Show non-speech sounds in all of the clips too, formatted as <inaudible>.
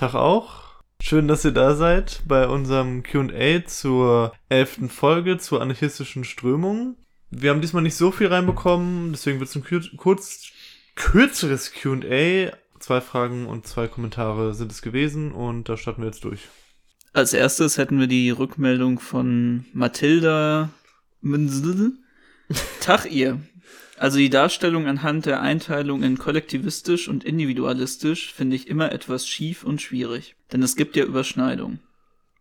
Tag auch. Schön, dass ihr da seid bei unserem QA zur elften Folge zur anarchistischen Strömung. Wir haben diesmal nicht so viel reinbekommen, deswegen wird es ein kurz, kürzeres QA. Zwei Fragen und zwei Kommentare sind es gewesen und da starten wir jetzt durch. Als erstes hätten wir die Rückmeldung von Mathilda <laughs> Tag ihr. Also die Darstellung anhand der Einteilung in kollektivistisch und individualistisch finde ich immer etwas schief und schwierig, denn es gibt ja Überschneidungen.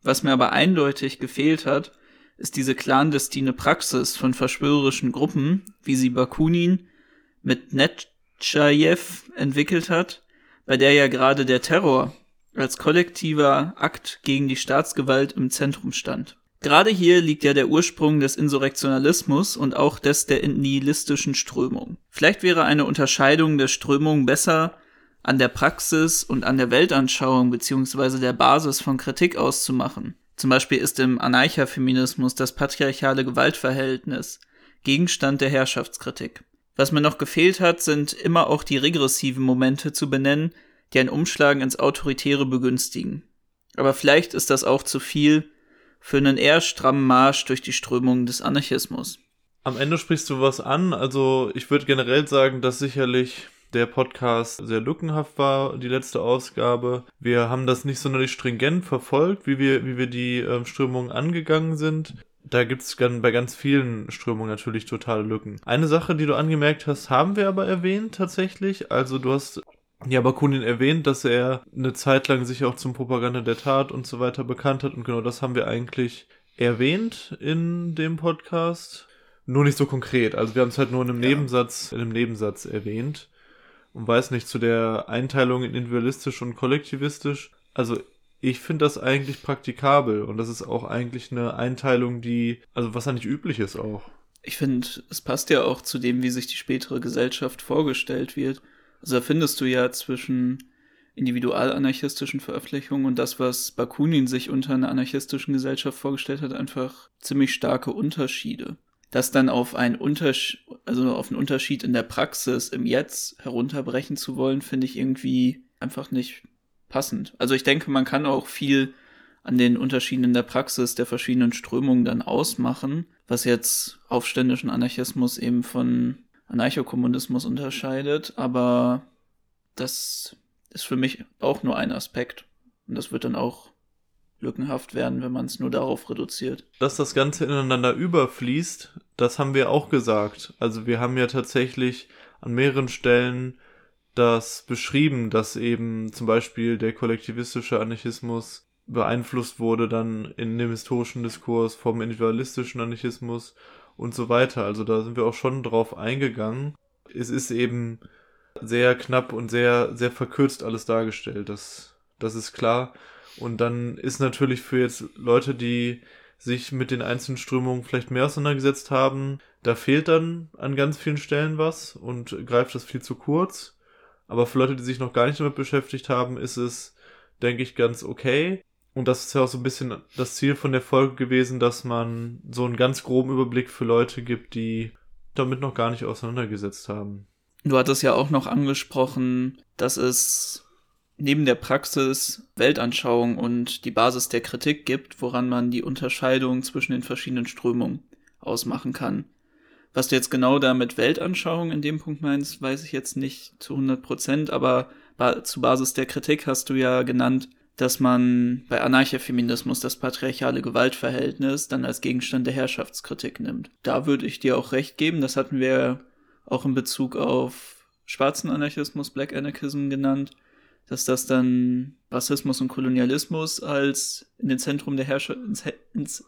Was mir aber eindeutig gefehlt hat, ist diese clandestine Praxis von verschwörerischen Gruppen, wie sie Bakunin mit Netschajew entwickelt hat, bei der ja gerade der Terror als kollektiver Akt gegen die Staatsgewalt im Zentrum stand. Gerade hier liegt ja der Ursprung des Insurrektionalismus und auch des der nihilistischen Strömung. Vielleicht wäre eine Unterscheidung der Strömung besser an der Praxis und an der Weltanschauung beziehungsweise der Basis von Kritik auszumachen. Zum Beispiel ist im Anarcha-Feminismus das patriarchale Gewaltverhältnis Gegenstand der Herrschaftskritik. Was mir noch gefehlt hat, sind immer auch die regressiven Momente zu benennen, die ein Umschlagen ins Autoritäre begünstigen. Aber vielleicht ist das auch zu viel, für einen eher strammen Marsch durch die Strömung des Anarchismus. Am Ende sprichst du was an. Also ich würde generell sagen, dass sicherlich der Podcast sehr lückenhaft war, die letzte Ausgabe. Wir haben das nicht sonderlich stringent verfolgt, wie wir, wie wir die ähm, Strömungen angegangen sind. Da gibt es bei ganz vielen Strömungen natürlich totale Lücken. Eine Sache, die du angemerkt hast, haben wir aber erwähnt tatsächlich. Also du hast ja, Bakunin erwähnt, dass er eine Zeit lang sich auch zum Propaganda der Tat und so weiter bekannt hat. Und genau das haben wir eigentlich erwähnt in dem Podcast. Nur nicht so konkret. Also wir haben es halt nur in einem ja. Nebensatz, in einem Nebensatz erwähnt. Und weiß nicht, zu der Einteilung in individualistisch und kollektivistisch. Also ich finde das eigentlich praktikabel. Und das ist auch eigentlich eine Einteilung, die, also was eigentlich üblich ist auch. Ich finde, es passt ja auch zu dem, wie sich die spätere Gesellschaft vorgestellt wird. Also da findest du ja zwischen individualanarchistischen Veröffentlichungen und das, was Bakunin sich unter einer anarchistischen Gesellschaft vorgestellt hat, einfach ziemlich starke Unterschiede. Das dann auf einen Unterschied, also auf einen Unterschied in der Praxis im Jetzt herunterbrechen zu wollen, finde ich irgendwie einfach nicht passend. Also ich denke, man kann auch viel an den Unterschieden in der Praxis der verschiedenen Strömungen dann ausmachen, was jetzt aufständischen Anarchismus eben von Anarchokommunismus unterscheidet, aber das ist für mich auch nur ein Aspekt. Und das wird dann auch lückenhaft werden, wenn man es nur darauf reduziert. Dass das Ganze ineinander überfließt, das haben wir auch gesagt. Also wir haben ja tatsächlich an mehreren Stellen das beschrieben, dass eben zum Beispiel der kollektivistische Anarchismus beeinflusst wurde dann in dem historischen Diskurs vom individualistischen Anarchismus und so weiter. Also da sind wir auch schon drauf eingegangen. Es ist eben sehr knapp und sehr, sehr verkürzt alles dargestellt. Das, das ist klar. Und dann ist natürlich für jetzt Leute, die sich mit den einzelnen Strömungen vielleicht mehr auseinandergesetzt haben, da fehlt dann an ganz vielen Stellen was und greift das viel zu kurz. Aber für Leute, die sich noch gar nicht damit beschäftigt haben, ist es, denke ich, ganz okay. Und das ist ja auch so ein bisschen das Ziel von der Folge gewesen, dass man so einen ganz groben Überblick für Leute gibt, die damit noch gar nicht auseinandergesetzt haben. Du hattest ja auch noch angesprochen, dass es neben der Praxis Weltanschauung und die Basis der Kritik gibt, woran man die Unterscheidung zwischen den verschiedenen Strömungen ausmachen kann. Was du jetzt genau da mit Weltanschauung in dem Punkt meinst, weiß ich jetzt nicht zu 100 Prozent, aber zu Basis der Kritik hast du ja genannt, dass man bei Anarchofeminismus das patriarchale Gewaltverhältnis dann als Gegenstand der Herrschaftskritik nimmt. Da würde ich dir auch recht geben, das hatten wir auch in Bezug auf schwarzen Anarchismus, Black Anarchism genannt, dass das dann Rassismus und Kolonialismus als in den Zentrum der Herrschaft ins, ins,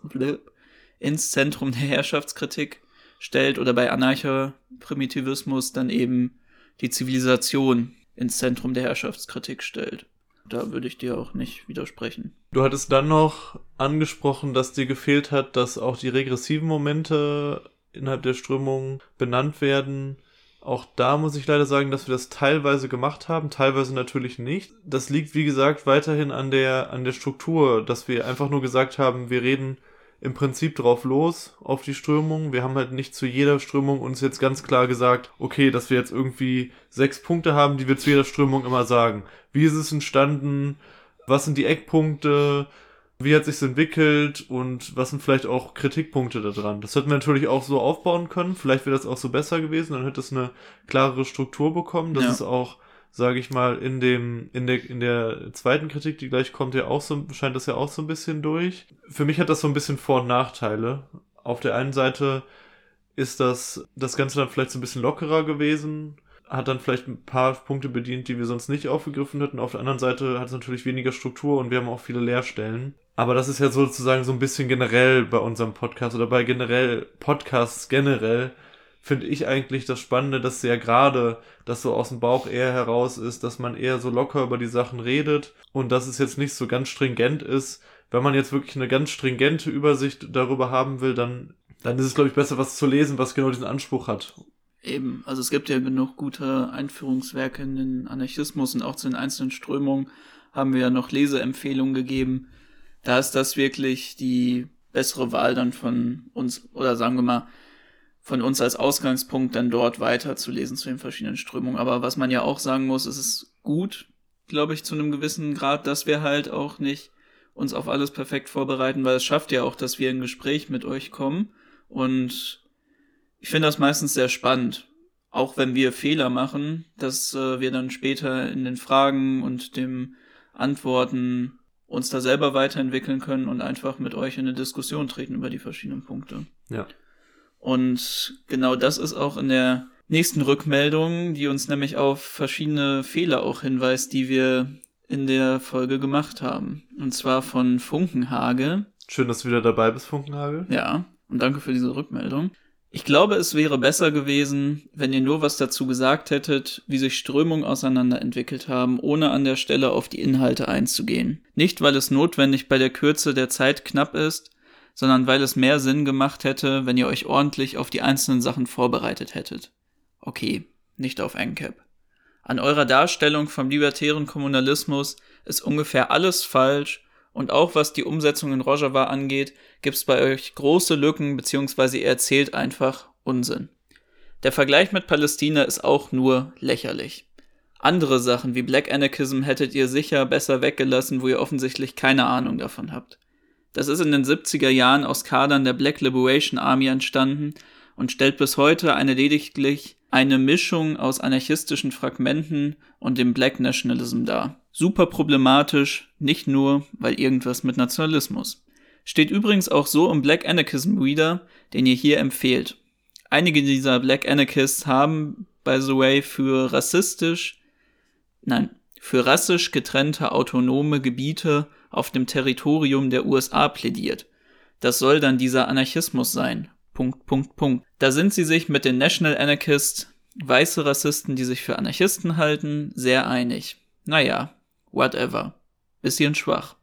ins Zentrum der Herrschaftskritik stellt oder bei Anarcho-Primitivismus dann eben die Zivilisation ins Zentrum der Herrschaftskritik stellt da würde ich dir auch nicht widersprechen. Du hattest dann noch angesprochen, dass dir gefehlt hat, dass auch die regressiven Momente innerhalb der Strömung benannt werden. Auch da muss ich leider sagen, dass wir das teilweise gemacht haben, teilweise natürlich nicht. Das liegt, wie gesagt, weiterhin an der, an der Struktur, dass wir einfach nur gesagt haben, wir reden im Prinzip drauf los, auf die Strömung. Wir haben halt nicht zu jeder Strömung uns jetzt ganz klar gesagt, okay, dass wir jetzt irgendwie sechs Punkte haben, die wir zu jeder Strömung immer sagen. Wie ist es entstanden? was sind die Eckpunkte, wie hat sich's entwickelt und was sind vielleicht auch Kritikpunkte daran. Das hätten wir natürlich auch so aufbauen können. Vielleicht wäre das auch so besser gewesen, dann hätte es eine klarere Struktur bekommen. Das Ja. ist auch, sage ich mal, in dem in der in der zweiten Kritik, die gleich kommt, ja auch so scheint das ja auch so ein bisschen durch. Für mich hat das so ein bisschen Vor- und Nachteile. Auf der einen Seite ist das das Ganze dann vielleicht so ein bisschen lockerer gewesen, hat dann vielleicht ein paar Punkte bedient, die wir sonst nicht aufgegriffen hätten. Auf der anderen Seite hat es natürlich weniger Struktur und wir haben auch viele Leerstellen. Aber das ist ja sozusagen so ein bisschen generell bei unserem Podcast oder bei generell Podcasts generell finde ich eigentlich das Spannende, dass ja gerade das so aus dem Bauch eher heraus ist, dass man eher so locker über die Sachen redet und dass es jetzt nicht so ganz stringent ist. Wenn man jetzt wirklich eine ganz stringente Übersicht darüber haben will, dann, dann ist es, glaube ich, besser, was zu lesen, was genau diesen Anspruch hat. Eben, also es gibt ja genug gute Einführungswerke in den Anarchismus und auch zu den einzelnen Strömungen haben wir ja noch Leseempfehlungen gegeben. Da ist das wirklich die bessere Wahl dann von uns, oder sagen wir mal, von uns als Ausgangspunkt dann dort weiterzulesen zu den verschiedenen Strömungen. Aber was man ja auch sagen muss, es ist gut, glaube ich, zu einem gewissen Grad, dass wir halt auch nicht uns auf alles perfekt vorbereiten, weil es schafft ja auch, dass wir in Gespräch mit euch kommen und ich finde das meistens sehr spannend. Auch wenn wir Fehler machen, dass äh, wir dann später in den Fragen und dem Antworten uns da selber weiterentwickeln können und einfach mit euch in eine Diskussion treten über die verschiedenen Punkte. Ja. Und genau das ist auch in der nächsten Rückmeldung, die uns nämlich auf verschiedene Fehler auch hinweist, die wir in der Folge gemacht haben. Und zwar von Funkenhage. Schön, dass du wieder dabei bist, Funkenhagel. Ja, und danke für diese Rückmeldung. Ich glaube, es wäre besser gewesen, wenn ihr nur was dazu gesagt hättet, wie sich Strömungen auseinanderentwickelt haben, ohne an der Stelle auf die Inhalte einzugehen. Nicht, weil es notwendig bei der Kürze der Zeit knapp ist, sondern weil es mehr Sinn gemacht hätte, wenn ihr euch ordentlich auf die einzelnen Sachen vorbereitet hättet. Okay, nicht auf NCAP. An eurer Darstellung vom libertären Kommunalismus ist ungefähr alles falsch und auch was die Umsetzung in Rojava angeht, gibt's bei euch große Lücken, beziehungsweise ihr erzählt einfach Unsinn. Der Vergleich mit Palästina ist auch nur lächerlich. Andere Sachen wie Black Anarchism hättet ihr sicher besser weggelassen, wo ihr offensichtlich keine Ahnung davon habt. Das ist in den 70er Jahren aus Kadern der Black Liberation Army entstanden und stellt bis heute eine lediglich eine Mischung aus anarchistischen Fragmenten und dem Black Nationalism dar. Super problematisch, nicht nur, weil irgendwas mit Nationalismus. Steht übrigens auch so im Black Anarchism Reader, den ihr hier empfehlt. Einige dieser Black Anarchists haben, by the way, für rassistisch, nein, für rassisch getrennte autonome Gebiete auf dem Territorium der USA plädiert. Das soll dann dieser Anarchismus sein. Punkt, Punkt, Punkt. Da sind sie sich mit den National Anarchists, weiße Rassisten, die sich für Anarchisten halten, sehr einig. Naja, whatever. Bisschen schwach.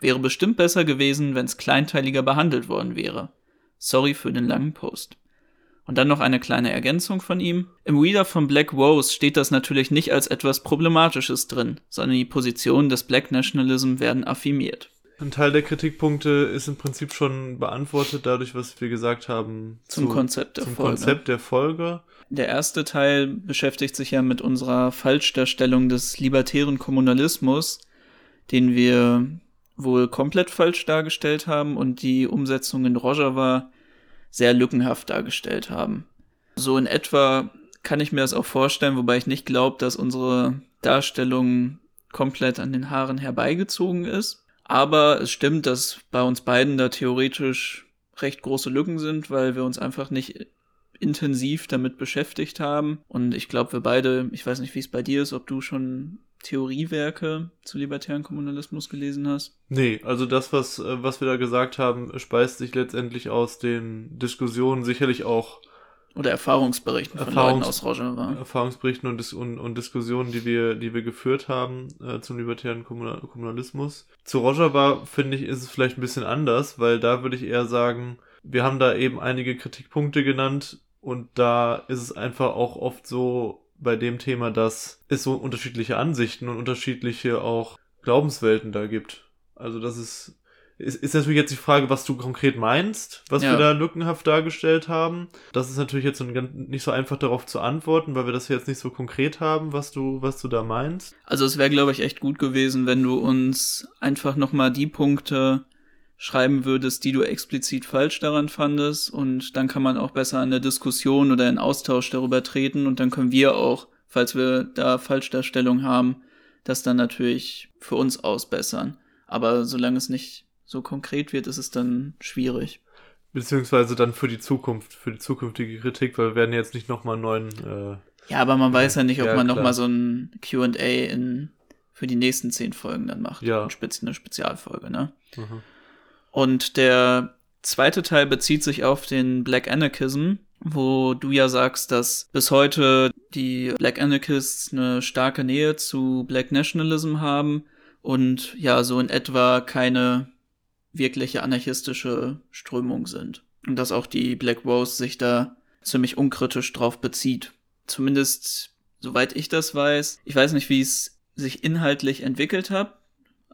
Wäre bestimmt besser gewesen, wenn es kleinteiliger behandelt worden wäre. Sorry für den langen Post. Und dann noch eine kleine Ergänzung von ihm. Im Reader von Black Rose steht das natürlich nicht als etwas Problematisches drin, sondern die Positionen des Black Nationalism werden affirmiert. Ein Teil der Kritikpunkte ist im Prinzip schon beantwortet, dadurch, was wir gesagt haben Zum Konzept der zum Folge. Konzept der Folge. Der erste Teil beschäftigt sich ja mit unserer Falschdarstellung des libertären Kommunalismus, den wir wohl komplett falsch dargestellt haben und die Umsetzung in Rojava sehr lückenhaft dargestellt haben. So in etwa kann ich mir das auch vorstellen, wobei ich nicht glaube, dass unsere Darstellung komplett an den Haaren herbeigezogen ist. Aber es stimmt, dass bei uns beiden da theoretisch recht große Lücken sind, weil wir uns einfach nicht intensiv damit beschäftigt haben. Und ich glaube, wir beide, ich weiß nicht, wie es bei dir ist, ob du schon Theoriewerke zu libertären Kommunalismus gelesen hast. Nee, also das, was, äh, was wir da gesagt haben, speist sich letztendlich aus den Diskussionen sicherlich auch Oder Erfahrungsberichten von Erfahrungs- Leuten aus Rojava. Erfahrungsberichten und, und, und Diskussionen, die wir, die wir geführt haben äh, zum libertären Kommunal Kommunalismus. Zu Rojava, finde ich, ist es vielleicht ein bisschen anders, weil da würde ich eher sagen, wir haben da eben einige Kritikpunkte genannt und da ist es einfach auch oft so bei dem Thema, dass es so unterschiedliche Ansichten und unterschiedliche auch Glaubenswelten da gibt. Also das ist ist, ist natürlich jetzt die Frage, was du konkret meinst, was Ja. wir da lückenhaft dargestellt haben. Das ist natürlich jetzt nicht so einfach darauf zu antworten, weil wir das jetzt nicht so konkret haben, was du, was du da meinst. Also es wäre, glaube ich, echt gut gewesen, wenn du uns einfach nochmal die Punkte schreiben würdest, die du explizit falsch daran fandest. Und dann kann man auch besser in der Diskussion oder in Austausch darüber treten. Und dann können wir auch, falls wir da Falschdarstellung haben, das dann natürlich für uns ausbessern. Aber solange es nicht so konkret wird, ist es dann schwierig. Beziehungsweise dann für die Zukunft, für die zukünftige Kritik, weil wir werden jetzt nicht nochmal einen neuen, äh, Ja, aber man weiß ja nicht, ob Ja, man noch klar. mal so ein Q&A in für die nächsten zehn Folgen dann macht. Ja. Eine Spezialfolge, ne? mhm. Und der zweite Teil bezieht sich auf den Black Anarchism, wo du ja sagst, dass bis heute die Black Anarchists eine starke Nähe zu Black Nationalism haben und ja, so in etwa keine wirkliche anarchistische Strömung sind. Und dass auch die Black Rose sich da ziemlich unkritisch drauf bezieht. Zumindest, soweit ich das weiß. Ich weiß nicht, wie es sich inhaltlich entwickelt hat.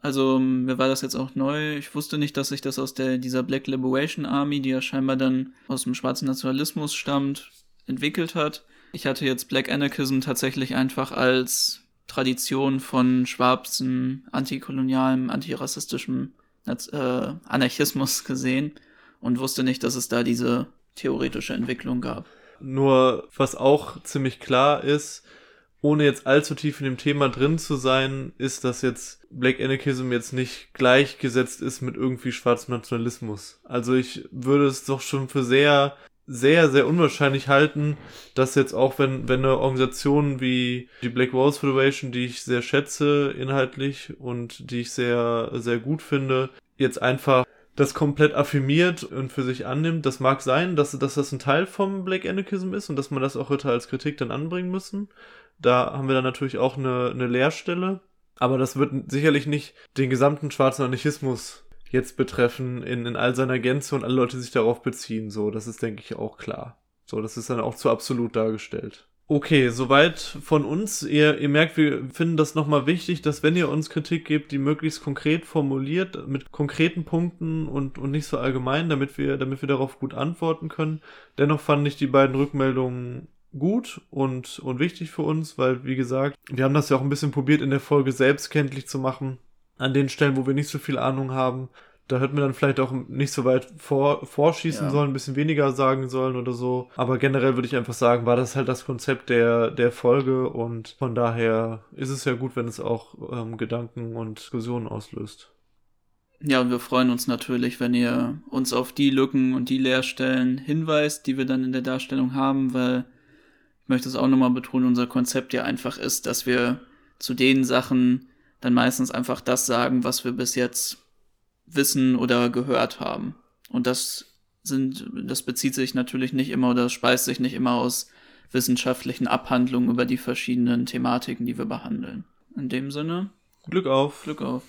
Also mir war das jetzt auch neu. Ich wusste nicht, dass sich das aus der dieser Black Liberation Army, die ja scheinbar dann aus dem schwarzen Nationalismus stammt, entwickelt hat. Ich hatte jetzt Black Anarchism tatsächlich einfach als Tradition von schwarzen, antikolonialem, antirassistischem äh, Anarchismus gesehen und wusste nicht, dass es da diese theoretische Entwicklung gab. Nur, was auch ziemlich klar ist, ohne jetzt allzu tief in dem Thema drin zu sein, ist, dass jetzt Black Anarchism jetzt nicht gleichgesetzt ist mit irgendwie schwarzem Nationalismus. Also ich würde es doch schon für sehr, sehr, sehr unwahrscheinlich halten, dass jetzt auch wenn, wenn eine Organisation wie die Black Walls Federation, die ich sehr schätze inhaltlich und die ich sehr, sehr gut finde, jetzt einfach das komplett affirmiert und für sich annimmt. Das mag sein, dass, dass das ein Teil vom Black Anarchism ist und dass man das auch hätte als Kritik dann anbringen müssen. Da haben wir dann natürlich auch eine, eine Leerstelle. Aber das wird sicherlich nicht den gesamten schwarzen Anarchismus jetzt betreffen in, in all seiner Gänze und alle Leute sich darauf beziehen. So, das ist, denke ich, auch klar. So, das ist dann auch zu absolut dargestellt. Okay, soweit von uns. Ihr, ihr merkt, wir finden das nochmal wichtig, dass wenn ihr uns Kritik gebt, die möglichst konkret formuliert, mit konkreten Punkten und, und nicht so allgemein, damit wir, damit wir darauf gut antworten können. Dennoch fand ich die beiden Rückmeldungen gut und, und wichtig für uns, weil, wie gesagt, wir haben das ja auch ein bisschen probiert in der Folge selbst kenntlich zu machen. An den Stellen, wo wir nicht so viel Ahnung haben. Da hätten wir dann vielleicht auch nicht so weit vor, vorschießen Ja. sollen, ein bisschen weniger sagen sollen oder so. Aber generell würde ich einfach sagen, war das halt das Konzept der, der Folge und von daher ist es ja gut, wenn es auch ähm, Gedanken und Diskussionen auslöst. Ja, und wir freuen uns natürlich, wenn ihr uns auf die Lücken und die Leerstellen hinweist, die wir dann in der Darstellung haben, weil ich möchte es auch nochmal betonen, unser Konzept ja einfach ist, dass wir zu den Sachen dann meistens einfach das sagen, was wir bis jetzt wissen oder gehört haben. Und das sind, das bezieht sich natürlich nicht immer oder speist sich nicht immer aus wissenschaftlichen Abhandlungen über die verschiedenen Thematiken, die wir behandeln. In dem Sinne, Glück auf! Glück auf.